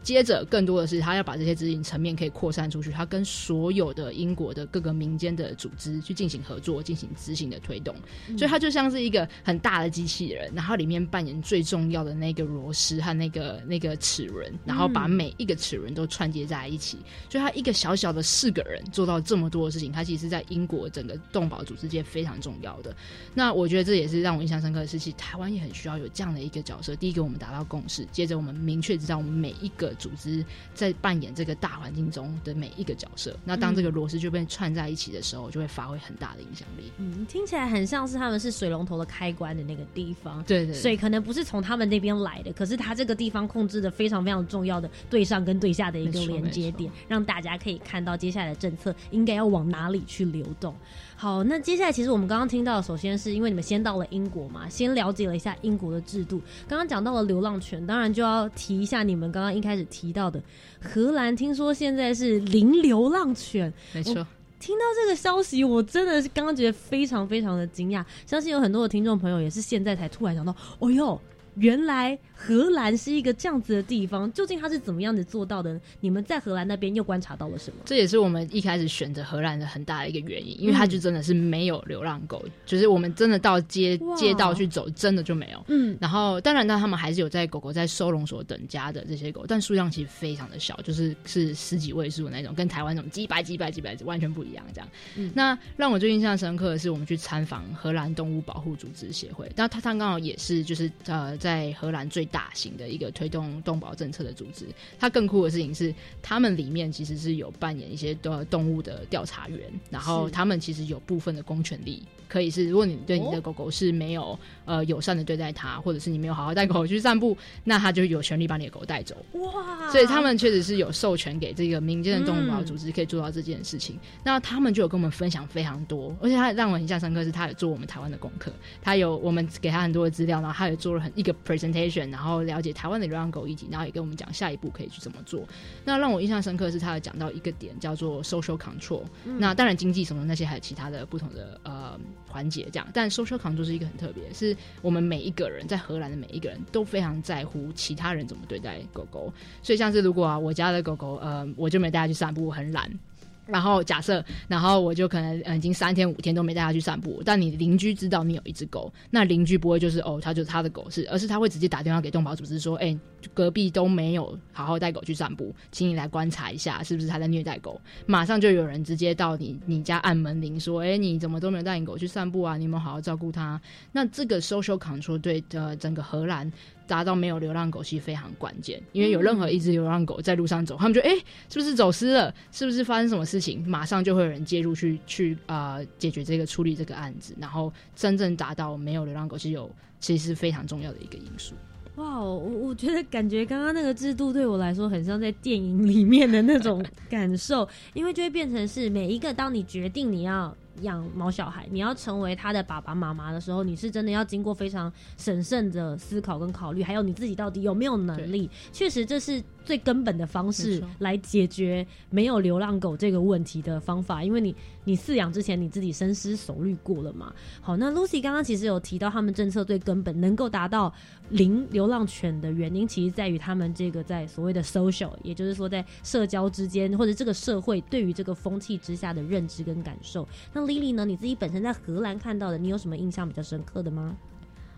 接着更多的是他要把这些执行层面可以扩散出去，他跟所有的英国的各个民间的组织去进行合作。进行执行的推动，所以他就像是一个很大的机器人，然后里面扮演最重要的那个螺丝和那个那个齿轮，然后把每一个齿轮都串接在一起。所以它一个小小的四个人做到这么多的事情，他其实是在英国整个动保组织界非常重要的。那我觉得这也是让我印象深刻的事情。台湾也很需要有这样的一个角色。第一个，我们达到共识；接着，我们明确知道我们每一个组织在扮演这个大环境中的每一个角色。那当这个螺丝就被串在一起的时候，就会发挥很大的影响力。嗯，听起来很像是他们是水龙头的开关的那个地方，对对，水可能不是从他们那边来的，可是他这个地方控制的非常非常重要的对上跟对下的一个连接点，让大家可以看到接下来的政策应该要往哪里去流动。好，那接下来其实我们刚刚听到，首先是因为你们先到了英国嘛，先了解了一下英国的制度。刚刚讲到了流浪犬，当然就要提一下你们刚刚一开始提到的荷兰，听说现在是零流浪犬，没错。听到这个消息，我真的是刚刚觉得非常非常的惊讶，相信有很多的听众朋友也是现在才突然想到，哦哟。原来荷兰是一个这样子的地方，究竟它是怎么样子做到的？你们在荷兰那边又观察到了什么？这也是我们一开始选择荷兰的很大的一个原因，因为它就真的是没有流浪狗，就是我们真的到街街道去走，真的就没有。嗯，然后当然，那他们还是有在狗狗在收容所等家的这些狗，但数量其实非常的小，就是是十几位数那种，跟台湾那种几百几百几百完全不一样。这样，嗯那让我最印象深刻的是，我们去参访荷兰动物保护组织协会，那他他刚好也是就是呃。在荷兰最大型的一个推动动保政策的组织，它更酷的事情是，他们里面其实是有扮演一些的动物的调查员，然后他们其实有部分的公权力。可以是，如果你对你的狗狗是没有呃友善的对待它，或者是你没有好好带狗狗去散步，那它就有权利把你的狗带走。哇！所以他们确实是有授权给这个民间的动物保护组织可以做到这件事情。那他们就有跟我们分享非常多，而且他让我印象深刻是，他有做我们台湾的功课，他有我们给他很多的资料，然后他也做了很一个 presentation，然后了解台湾的流浪狗议题，然后也跟我们讲下一步可以去怎么做。那让我印象深刻是，他有讲到一个点叫做 social control。那当然经济什么那些还有其他的不同的呃。环节这样，但 social control 是一个很特别，是我们每一个人在荷兰的每一个人都非常在乎其他人怎么对待狗狗，所以像是如果啊我家的狗狗呃我就没带它去散步，很懒。然后假设，然后我就可能已经三天五天都没带它去散步。但你邻居知道你有一只狗，那邻居不会就是哦，他就是他的狗是，而是他会直接打电话给动保组织说，哎，隔壁都没有好好带狗去散步，请你来观察一下，是不是他在虐待狗？马上就有人直接到你你家按门铃说，哎，你怎么都没有带你狗去散步啊？你有没有好好照顾它？那这个 social control 对呃整个荷兰。达到没有流浪狗其实非常关键，因为有任何一只流浪狗在路上走，他们就哎，是不是走失了？是不是发生什么事情？马上就会有人介入去去啊解决这个处理这个案子，然后真正达到没有流浪狗，其实有其实是非常重要的一个因素。哇，我我觉得感觉刚刚那个制度对我来说很像在电影里面的那种感受，因为就会变成是每一个当你决定你要。养毛小孩，你要成为他的爸爸妈妈的时候，你是真的要经过非常审慎的思考跟考虑，还有你自己到底有没有能力。确实，这是最根本的方式来解决没有流浪狗这个问题的方法，因为你你饲养之前你自己深思熟虑过了嘛。好，那 Lucy 刚刚其实有提到，他们政策最根本能够达到零流浪犬的原因，其实在于他们这个在所谓的 social，也就是说在社交之间或者这个社会对于这个风气之下的认知跟感受。那 Lily 呢？你自己本身在荷兰看到的，你有什么印象比较深刻的吗？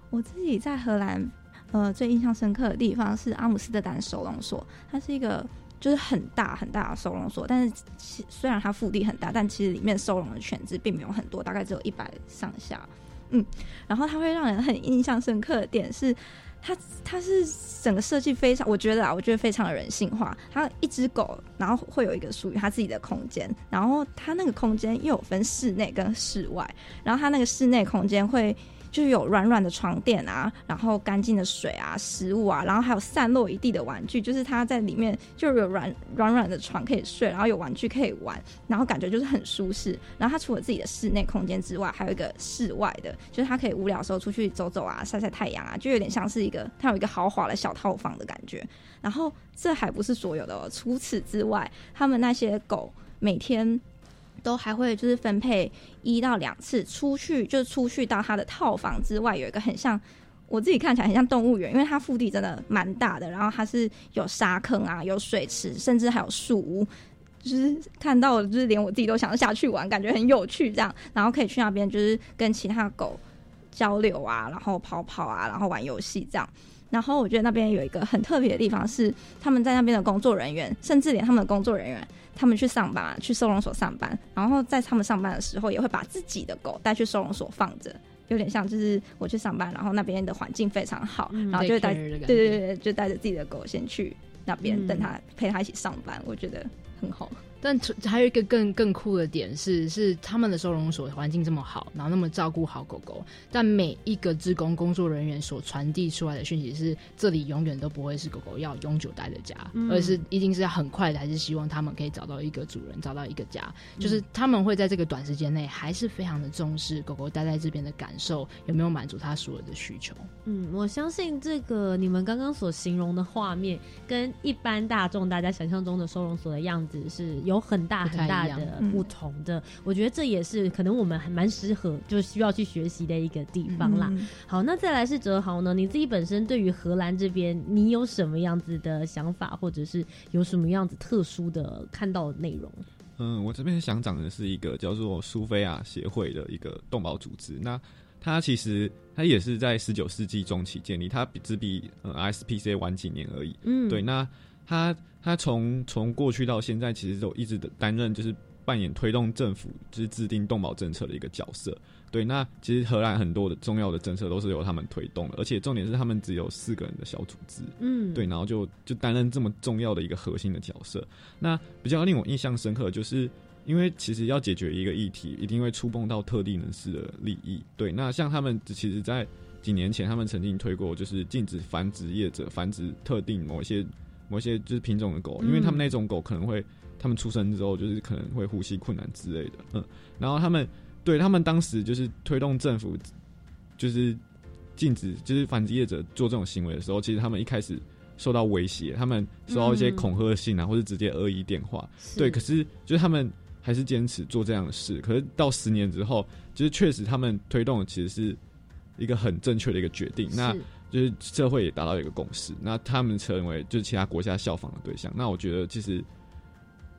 我自己在荷兰，呃，最印象深刻的地方是阿姆斯特丹收容所。它是一个就是很大很大的收容所，但是其虽然它腹地很大，但其实里面收容的犬只并没有很多，大概只有一百上下。嗯，然后它会让人很印象深刻的点是，它它是整个设计非常，我觉得啊，我觉得非常的人性化。它一只狗，然后会有一个属于它自己的空间，然后它那个空间又有分室内跟室外，然后它那个室内空间会。就是有软软的床垫啊，然后干净的水啊，食物啊，然后还有散落一地的玩具，就是它在里面就有软软软的床可以睡，然后有玩具可以玩，然后感觉就是很舒适。然后它除了自己的室内空间之外，还有一个室外的，就是它可以无聊的时候出去走走啊，晒晒太阳啊，就有点像是一个它有一个豪华的小套房的感觉。然后这还不是所有的，哦，除此之外，他们那些狗每天。都还会就是分配一到两次出去，就是出去到他的套房之外，有一个很像我自己看起来很像动物园，因为它腹地真的蛮大的，然后它是有沙坑啊，有水池，甚至还有树屋，就是看到就是连我自己都想下去玩，感觉很有趣这样，然后可以去那边就是跟其他狗交流啊，然后跑跑啊，然后玩游戏这样。然后我觉得那边有一个很特别的地方是，他们在那边的工作人员，甚至连他们的工作人员。他们去上班，去收容所上班，然后在他们上班的时候，也会把自己的狗带去收容所放着，有点像就是我去上班，然后那边的环境非常好，然后就带对对对，就带着自己的狗先去那边等他陪他一起上班，我觉得很好。但还有一个更更酷的点是，是他们的收容所环境这么好，然后那么照顾好狗狗，但每一个职工工作人员所传递出来的讯息是，这里永远都不会是狗狗要永久待的家，而是一定是要很快的，还是希望他们可以找到一个主人，找到一个家。就是他们会在这个短时间内，还是非常的重视狗狗待在这边的感受，有没有满足他所有的需求。嗯，我相信这个你们刚刚所形容的画面，跟一般大众大家想象中的收容所的样子是。有很大很大的不同的，我觉得这也是可能我们还蛮适合，就需要去学习的一个地方啦。好，那再来是哲豪呢？你自己本身对于荷兰这边，你有什么样子的想法，或者是有什么样子特殊的看到的内容？嗯，我这边想讲的是一个叫做苏菲亚协会的一个动保组织。那它其实它也是在十九世纪中期建立，它比只比呃 SPC 晚几年而已。嗯，对，那。他他从从过去到现在，其实都一直担任就是扮演推动政府就是制定动保政策的一个角色。对，那其实荷兰很多的重要的政策都是由他们推动的，而且重点是他们只有四个人的小组织。嗯，对，然后就就担任这么重要的一个核心的角色。那比较令我印象深刻，就是因为其实要解决一个议题，一定会触碰到特定人士的利益。对，那像他们其实，在几年前，他们曾经推过，就是禁止繁殖业者繁殖特定某一些。某些就是品种的狗，因为他们那种狗可能会，他们出生之后就是可能会呼吸困难之类的，嗯，然后他们对他们当时就是推动政府就是禁止就是繁殖业者做这种行为的时候，其实他们一开始受到威胁，他们收到一些恐吓信啊，或者直接恶意电话，对，可是就是他们还是坚持做这样的事，可是到十年之后，就是确实他们推动的其实是一个很正确的一个决定，那。就是社会也达到一个共识，那他们成为就是其他国家效仿的对象。那我觉得其实。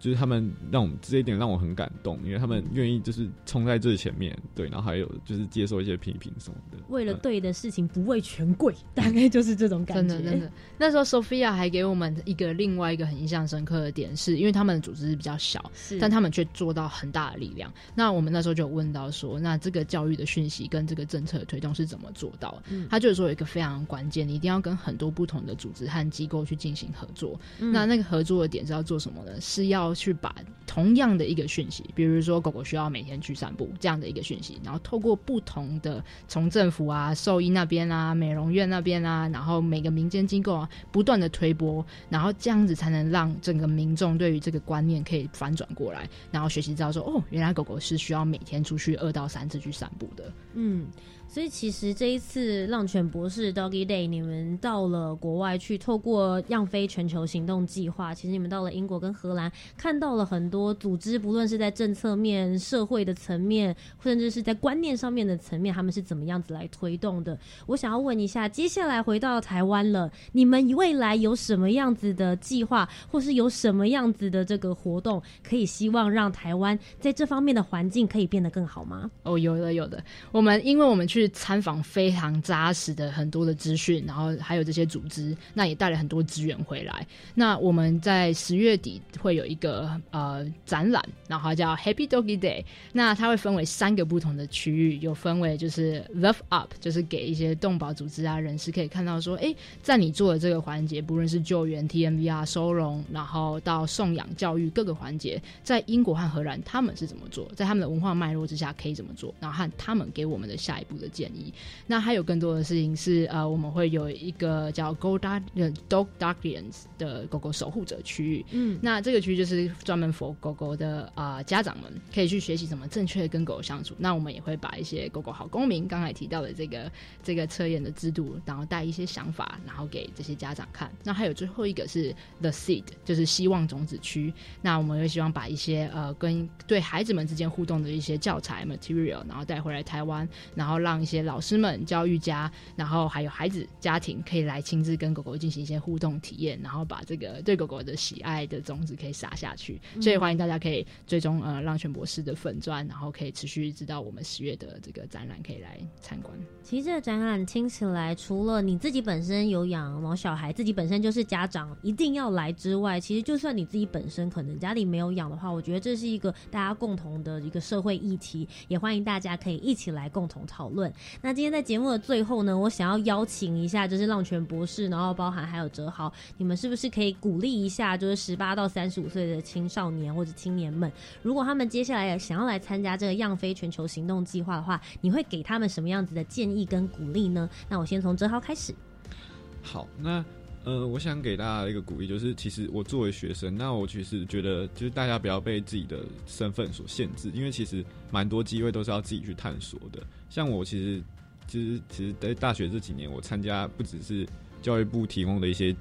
就是他们让我们这一点让我很感动，因为他们愿意就是冲在最前面，对，然后还有就是接受一些批评什么的，为了对的事情不畏权贵，大概就是这种感觉。真的，真的。那时候 Sophia 还给我们一个另外一个很印象深刻的点，是因为他们的组织是比较小，但他们却做到很大的力量。那我们那时候就问到说，那这个教育的讯息跟这个政策的推动是怎么做到？嗯他就是说有一个非常关键，你一定要跟很多不同的组织和机构去进行合作。那那个合作的点是要做什么呢？是要去把同样的一个讯息，比如说狗狗需要每天去散步这样的一个讯息，然后透过不同的从政府啊、兽医那边啊、美容院那边啊，然后每个民间机构啊，不断的推波，然后这样子才能让整个民众对于这个观念可以反转过来，然后学习到说，哦，原来狗狗是需要每天出去二到三次去散步的。嗯。所以其实这一次浪犬博士 Doggy Day，你们到了国外去，透过样飞全球行动计划，其实你们到了英国跟荷兰，看到了很多组织，不论是在政策面、社会的层面，甚至是在观念上面的层面，他们是怎么样子来推动的。我想要问一下，接下来回到台湾了，你们未来有什么样子的计划，或是有什么样子的这个活动，可以希望让台湾在这方面的环境可以变得更好吗？哦，有的，有的。我们因为我们去。去参访非常扎实的很多的资讯，然后还有这些组织，那也带了很多资源回来。那我们在十月底会有一个呃展览，然后叫 Happy Doggy Day。那它会分为三个不同的区域，有分为就是 Love Up，就是给一些动保组织啊人士可以看到说，哎，在你做的这个环节，不论是救援、TMV 啊、收容，然后到送养、教育各个环节，在英国和荷兰他们是怎么做，在他们的文化脉络之下可以怎么做，然后和他们给我们的下一步的建议。那还有更多的事情是呃，我们会有一个叫 Go Dog Dog Guardians 的狗狗守护者区域。嗯，那这个区域就是专门 for 狗狗的啊家长们可以去学习怎么正确的跟狗狗相处。那我们也会把一些狗狗好公民刚才提到的这个这个测验的制度，然后带一些想法，然后给这些家长看。那还有最后一个是 The Seed，就是希望种子区。那我们会希望把一些呃跟对孩子们之间互动的一些教材 material，然后带回来台湾，然后让一些老师们、教育家，然后还有孩子家庭可以来亲自跟狗狗进行一些互动体验，然后把这个对狗狗的喜爱的种子可以撒下去。所以欢迎大家可以追踪呃浪犬博士的粉砖，然后可以持续知道我们十月的这个展览可以来参观。其实这个展览听起来，除了你自己本身有养毛小孩，自己本身就是家长一定要来之外，其实就算你自己本身可能家里没有养的话，我觉得这是一个大家共同的一个社会议题，也欢迎大家可以一起来共同讨论。那今天在节目的最后呢，我想要邀请一下，就是浪泉博士，然后包含还有哲豪，你们是不是可以鼓励一下，就是十八到三十五岁的青少年或者青年们，如果他们接下来想要来参加这个样飞全球行动计划的话，你会给他们什么样子的建议跟鼓励呢？那我先从哲豪开始。好，那呃，我想给大家一个鼓励，就是其实我作为学生，那我其实觉得就是大家不要被自己的身份所限制，因为其实蛮多机会都是要自己去探索的。像我其实其实其实在大学这几年，我参加不只是教育部提供的一些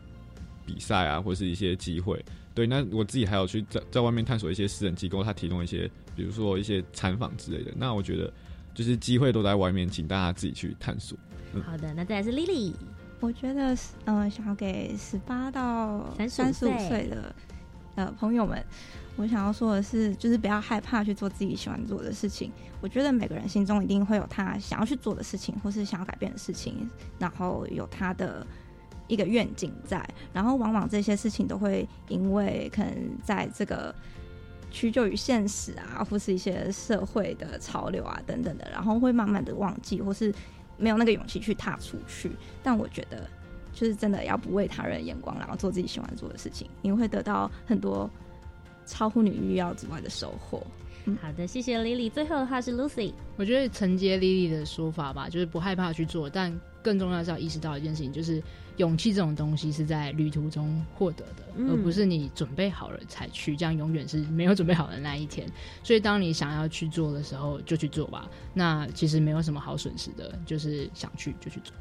比赛啊，或是一些机会，对，那我自己还有去在在外面探索一些私人机构，他提供一些，比如说一些参访之类的。那我觉得就是机会都在外面，请大家自己去探索。好的，那再来是 Lily。我觉得，嗯，想要给十八到三十五岁的呃朋友们，我想要说的是，就是不要害怕去做自己喜欢做的事情。我觉得每个人心中一定会有他想要去做的事情，或是想要改变的事情，然后有他的一个愿景在。然后往往这些事情都会因为可能在这个屈就于现实啊，或是一些社会的潮流啊等等的，然后会慢慢的忘记，或是。没有那个勇气去踏出去，但我觉得，就是真的要不为他人眼光，然后做自己喜欢做的事情，你会得到很多超乎你预料之外的收获。嗯，好的，谢谢 Lily。最后的话是 Lucy，我觉得承接 Lily 的说法吧，就是不害怕去做，但更重要是要意识到一件事情，就是。勇气这种东西是在旅途中获得的，而不是你准备好了才去，这样永远是没有准备好的那一天。所以，当你想要去做的时候，就去做吧。那其实没有什么好损失的，就是想去就去做。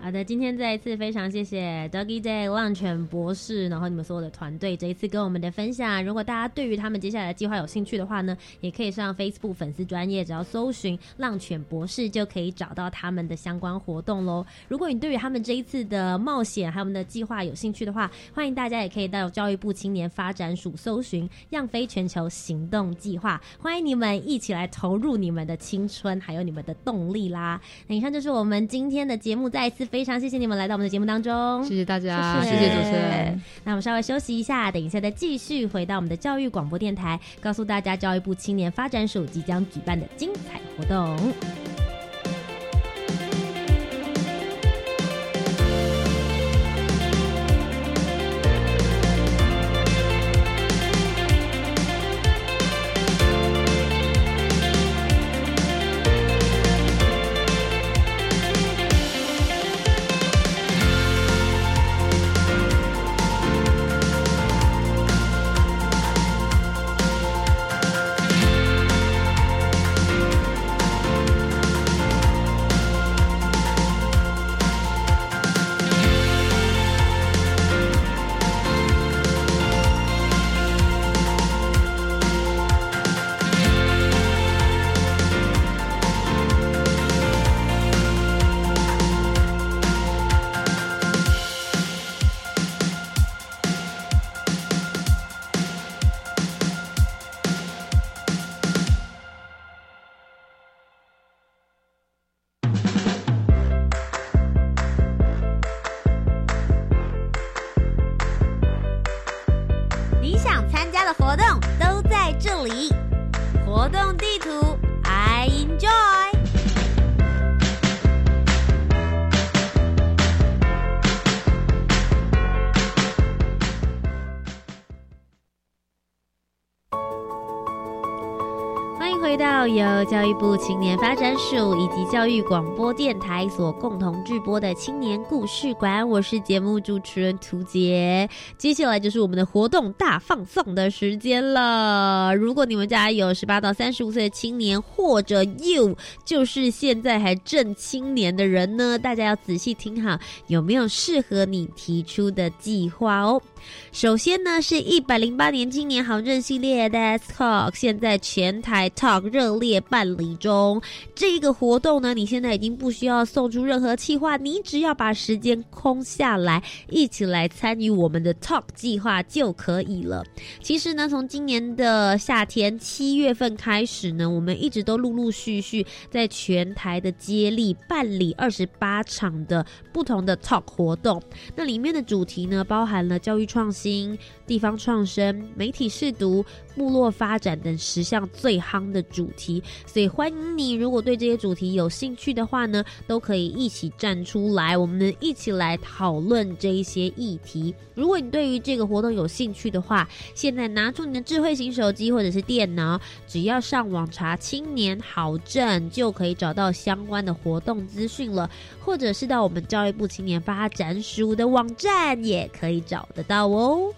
好的，今天再一次非常谢谢 Doggy Day 浪犬博士，然后你们所有的团队这一次跟我们的分享。如果大家对于他们接下来的计划有兴趣的话呢，也可以上 Facebook 粉丝专业，只要搜寻浪犬博士就可以找到他们的相关活动喽。如果你对于他们这一次的冒险还有我们的计划有兴趣的话，欢迎大家也可以到教育部青年发展署搜寻“样飞全球行动计划”，欢迎你们一起来投入你们的青春还有你们的动力啦。那以上就是我们今天的节目，再一次。非常谢谢你们来到我们的节目当中，谢谢大家，谢谢主持人。那我们稍微休息一下，等一下再继续回到我们的教育广播电台，告诉大家教育部青年发展署即将举办的精彩活动。回到由教育部青年发展署以及教育广播电台所共同制播的青年故事馆，我是节目主持人涂杰。接下来就是我们的活动大放送的时间了。如果你们家有十八到三十五岁的青年，或者 you 就是现在还正青年的人呢，大家要仔细听好，有没有适合你提出的计划哦？首先呢，是一百零八年青年好政系列的 S Talk，现在全台 Talk 热烈办理中。这个活动呢，你现在已经不需要送出任何计划，你只要把时间空下来，一起来参与我们的 Talk 计划就可以了。其实呢，从今年的夏天七月份开始呢，我们一直都陆陆续续在全台的接力办理二十八场的不同的 Talk 活动。那里面的主题呢，包含了教育。创新、地方创生、媒体试读、部落发展等十项最夯的主题，所以欢迎你，如果对这些主题有兴趣的话呢，都可以一起站出来，我们一起来讨论这一些议题。如果你对于这个活动有兴趣的话，现在拿出你的智慧型手机或者是电脑，只要上网查“青年好证”，就可以找到相关的活动资讯了，或者是到我们教育部青年发展署的网站也可以找得到。哦，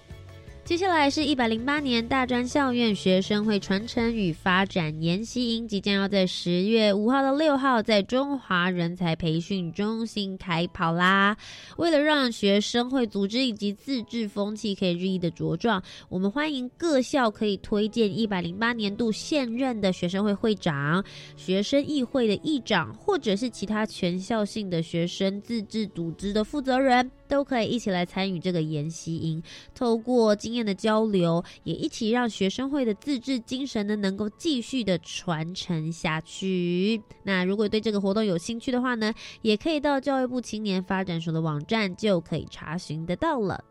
接下来是一百零八年大专校院学生会传承与发展研习营，即将要在十月五号到六号在中华人才培训中心开跑啦！为了让学生会组织以及自治风气可以日益的茁壮，我们欢迎各校可以推荐一百零八年度现任的学生会会长、学生议会的议长，或者是其他全校性的学生自治组织的负责人。都可以一起来参与这个研习营，透过经验的交流，也一起让学生会的自治精神呢，能够继续的传承下去。那如果对这个活动有兴趣的话呢，也可以到教育部青年发展署的网站就可以查询得到了。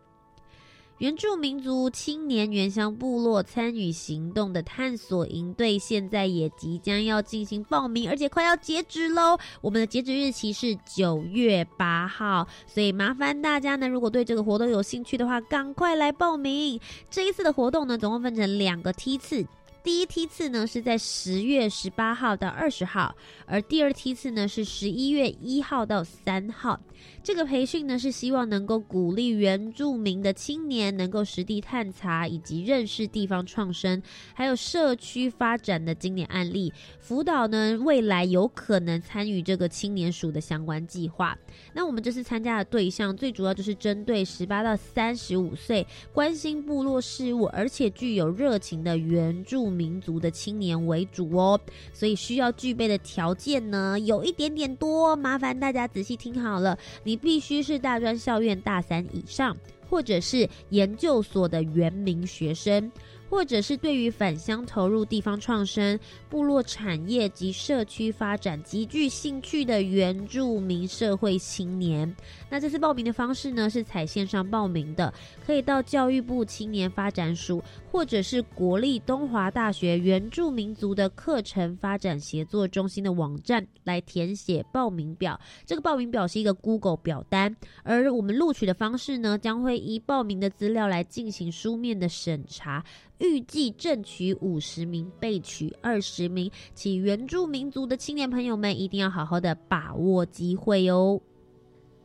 原住民族青年原乡部落参与行动的探索营队，现在也即将要进行报名，而且快要截止喽。我们的截止日期是九月八号，所以麻烦大家呢，如果对这个活动有兴趣的话，赶快来报名。这一次的活动呢，总共分成两个梯次。第一梯次呢是在十月十八号到二十号，而第二梯次呢是十一月一号到三号。这个培训呢是希望能够鼓励原住民的青年能够实地探查以及认识地方创生，还有社区发展的经典案例，辅导呢未来有可能参与这个青年署的相关计划。那我们这次参加的对象最主要就是针对十八到三十五岁，关心部落事务而且具有热情的原住。民族的青年为主哦，所以需要具备的条件呢，有一点点多，麻烦大家仔细听好了。你必须是大专校院大三以上，或者是研究所的原名学生。或者是对于返乡投入地方创生、部落产业及社区发展极具兴趣的原住民社会青年，那这次报名的方式呢是采线上报名的，可以到教育部青年发展署或者是国立东华大学原住民族的课程发展协作中心的网站来填写报名表。这个报名表是一个 Google 表单，而我们录取的方式呢，将会依报名的资料来进行书面的审查。预计正取五十名，备取二十名，请原住民族的青年朋友们一定要好好的把握机会哦。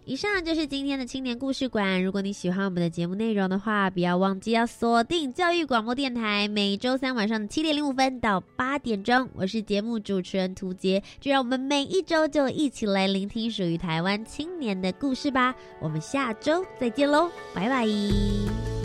以上就是今天的青年故事馆。如果你喜欢我们的节目内容的话，不要忘记要锁定教育广播电台，每周三晚上的七点零五分到八点钟，我是节目主持人涂杰。就让我们每一周就一起来聆听属于台湾青年的故事吧。我们下周再见喽，拜拜。